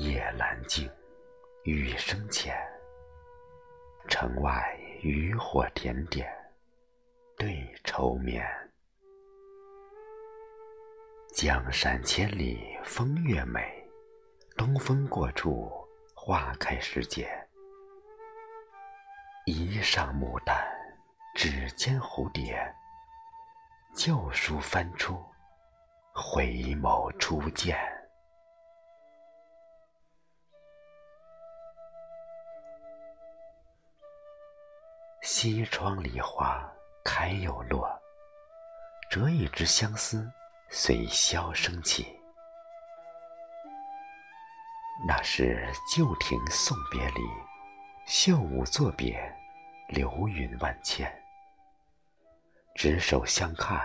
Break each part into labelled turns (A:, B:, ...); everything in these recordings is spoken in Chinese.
A: 夜阑静，雨声浅。城外渔火点点，对愁眠。江山千里风月美，东风过处花开时节。衣上牡丹，指尖蝴蝶。旧书翻出，回眸初见。西窗梨花开又落，折一枝相思随箫声起。那是旧亭送别离，绣舞作别，流云万千。执手相看，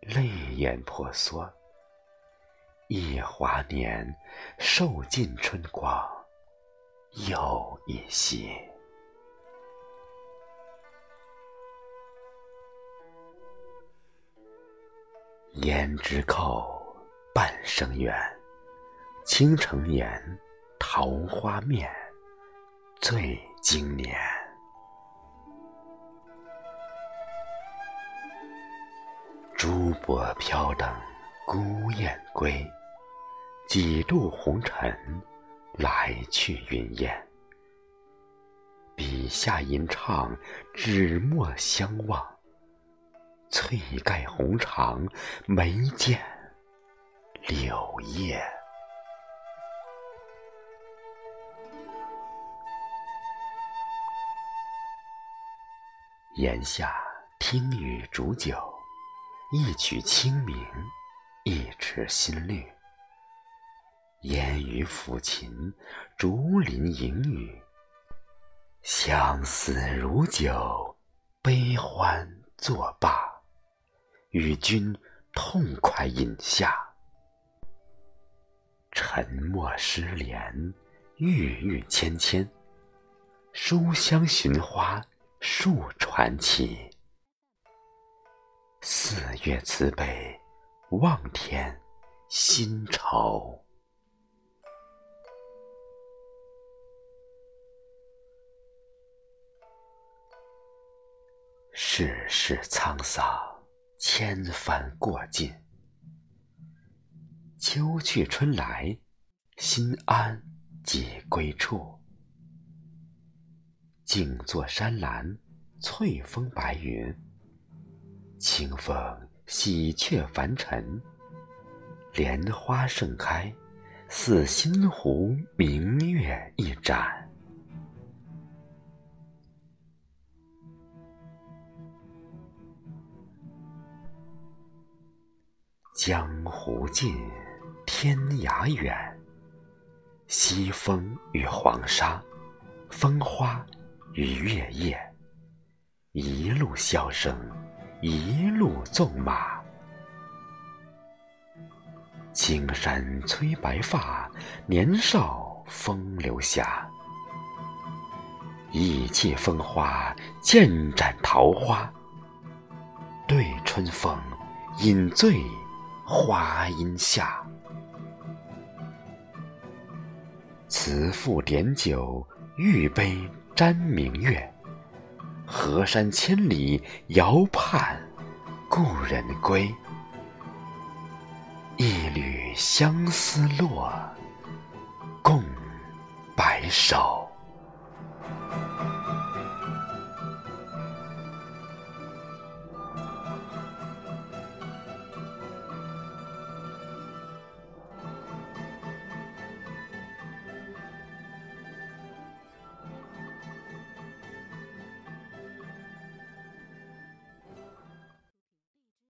A: 泪眼婆娑。忆华年，受尽春光又一夕。胭脂扣，半生缘。倾城颜，桃花面，醉经年。珠箔飘等孤雁归，几度红尘，来去云烟。笔下吟唱，纸墨相望。翠盖红裳，眉间柳叶。檐下听雨煮酒，一曲清明，一池新绿。烟雨抚琴，竹林隐语，相思如酒，悲欢作罢。与君痛快饮下，沉默失联，郁郁芊芊。书香寻花，树传奇。四月慈悲，望天心愁。世事沧桑。千帆过尽，秋去春来，心安即归处。静坐山岚，翠峰白云，清风喜鹊凡尘，莲花盛开，似心湖明月一盏。江湖近，天涯远。西风与黄沙，风花与月夜。一路箫声，一路纵马。青山催白发，年少风流侠。意气风华，剑斩桃花。对春风，饮醉。花荫下，慈父点酒，玉杯沾明月。河山千里，遥盼故人归。一缕相思落，共白首。